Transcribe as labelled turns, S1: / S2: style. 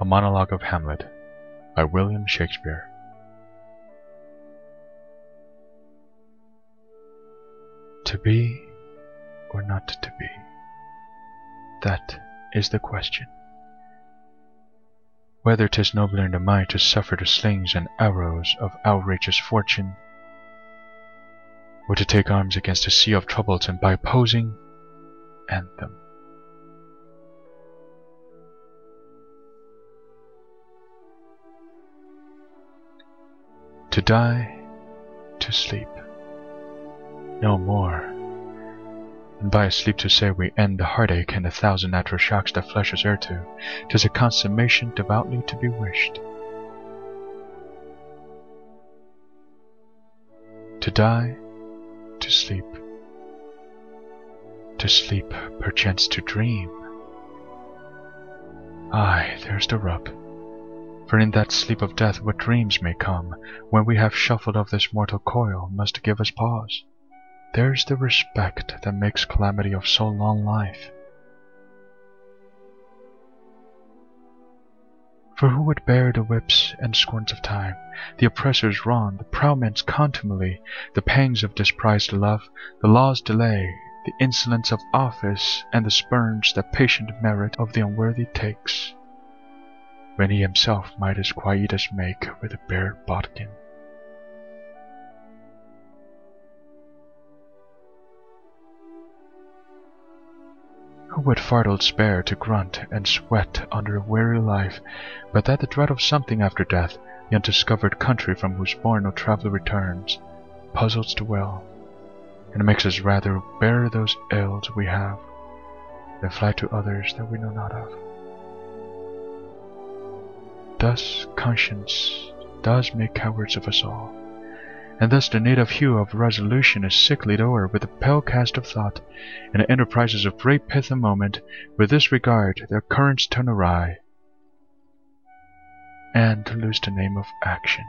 S1: A Monologue of Hamlet by William Shakespeare. To be or not to be? That is the question. Whether 'tis nobler in the mind to suffer the slings and arrows of outrageous fortune, or to take arms against a sea of troubles and by opposing end them. To die, to sleep. No more. And by sleep to say we end the heartache and the thousand natural shocks that flesh is heir to, 'tis a consummation devoutly to be wished. To die, to sleep. To sleep, perchance to dream. Ay, there's the rub. For in that sleep of death what dreams may come, when we have shuffled off this mortal coil, must give us pause. There's the respect that makes calamity of so long life. For who would bear the whips and scorns of time, the oppressor's wrong, the proud man's contumely, the pangs of disprized love, the law's delay, the insolence of office, and the spurns that patient merit of the unworthy takes? When he himself might as quietus make with a bare bodkin. Who would fardel spare to grunt and sweat under a weary life, but that the dread of something after death, the undiscovered country from whose bourne no traveller returns, puzzles the will, and makes us rather bear those ills we have, than fly to others that we know not of. Thus conscience does make cowards of us all, and thus the native hue of resolution is sicklied o'er with a pale cast of thought, and the enterprises of great pith and moment, with this regard, their currents turn awry, and lose the name of action.